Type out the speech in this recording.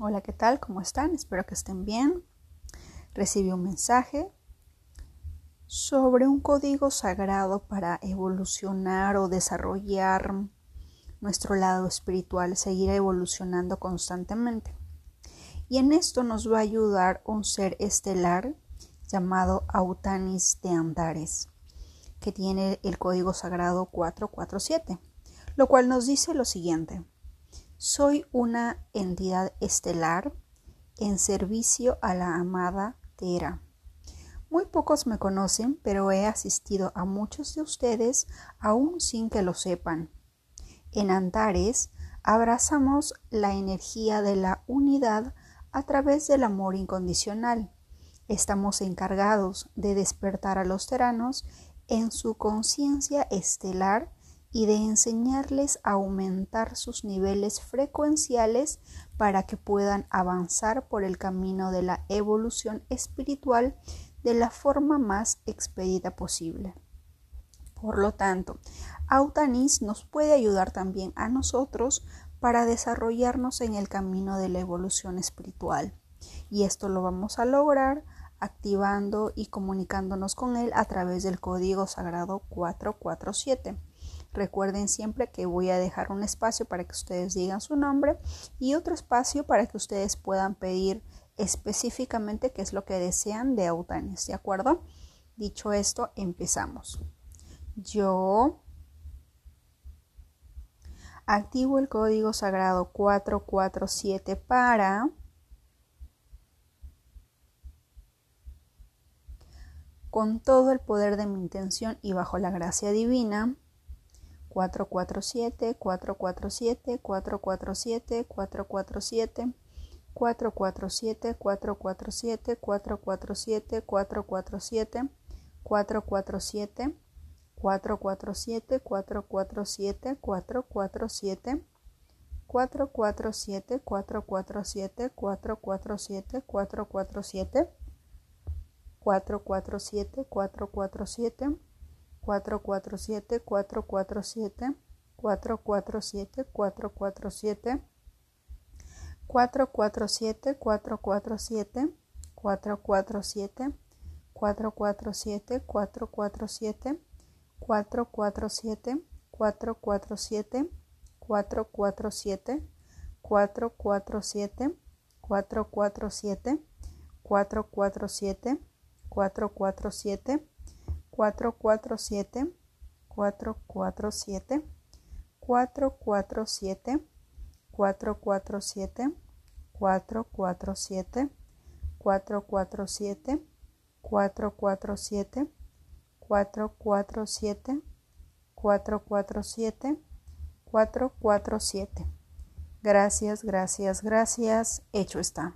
Hola, ¿qué tal? ¿Cómo están? Espero que estén bien. Recibí un mensaje sobre un código sagrado para evolucionar o desarrollar nuestro lado espiritual, seguir evolucionando constantemente. Y en esto nos va a ayudar un ser estelar llamado Autanis de Andares, que tiene el código sagrado 447, lo cual nos dice lo siguiente. Soy una entidad estelar en servicio a la amada Tera. Muy pocos me conocen, pero he asistido a muchos de ustedes aún sin que lo sepan. En Antares abrazamos la energía de la unidad a través del amor incondicional. Estamos encargados de despertar a los teranos en su conciencia estelar y de enseñarles a aumentar sus niveles frecuenciales para que puedan avanzar por el camino de la evolución espiritual de la forma más expedita posible. Por lo tanto, Autanis nos puede ayudar también a nosotros para desarrollarnos en el camino de la evolución espiritual. Y esto lo vamos a lograr activando y comunicándonos con él a través del código sagrado 447. Recuerden siempre que voy a dejar un espacio para que ustedes digan su nombre y otro espacio para que ustedes puedan pedir específicamente qué es lo que desean de Autanes, ¿de acuerdo? Dicho esto, empezamos. Yo activo el código sagrado 447 para con todo el poder de mi intención y bajo la gracia divina 447, 447, 447, 447, 447, 447, 447, 447, 447, 447, 447, 447, 447, 447, 447, 447, 447, 447, 447 447 447 447 447 447 447 447 447 447 447 447 447 447 447 447 447 447 447 447 447 447 447 447 447 447 Gracias, gracias, gracias. Hecho está.